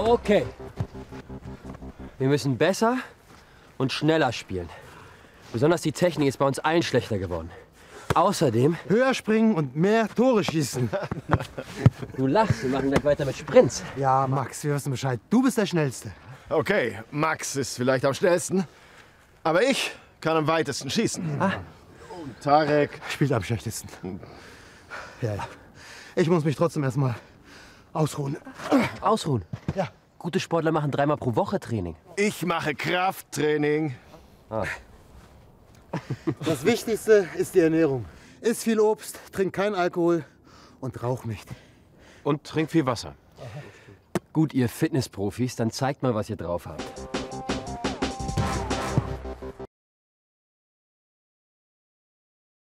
Okay. Wir müssen besser und schneller spielen. Besonders die Technik ist bei uns allen schlechter geworden. Außerdem, Höher springen und mehr Tore schießen. du lachst, wir machen gleich weiter mit Sprints. Ja, Max, wir wissen Bescheid. Du bist der Schnellste. Okay, Max ist vielleicht am schnellsten, aber ich kann am weitesten schießen. Ah. Und Tarek, Spielt am schlechtesten. Ja, ja. Ich muss mich trotzdem erstmal ausruhen. Ausruhen. Ja. Gute Sportler machen dreimal pro Woche Training. ich mache Krafttraining. Das Wichtigste ist die Ernährung. Iss viel Obst, trink kein Alkohol und rauch nicht. Und trink viel Wasser. Gut, ihr Fitnessprofis, dann zeigt mal, was ihr drauf habt.